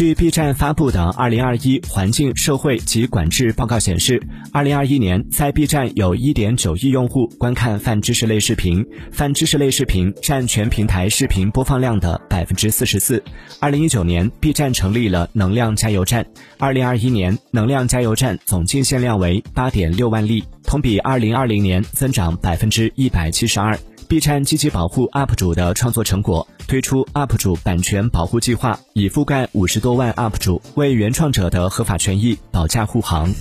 据 B 站发布的《二零二一环境、社会及管制报告》显示，二零二一年在 B 站有一点九亿用户观看泛知识类视频，泛知识类视频占全平台视频播放量的百分之四十四。二零一九年，B 站成立了能量加油站，二零二一年能量加油站总进线量为八点六万例，同比二零二零年增长百分之一百七十二。B 站积极保护 UP 主的创作成果，推出 UP 主版权保护计划，已覆盖五十多万 UP 主，为原创者的合法权益保驾护航。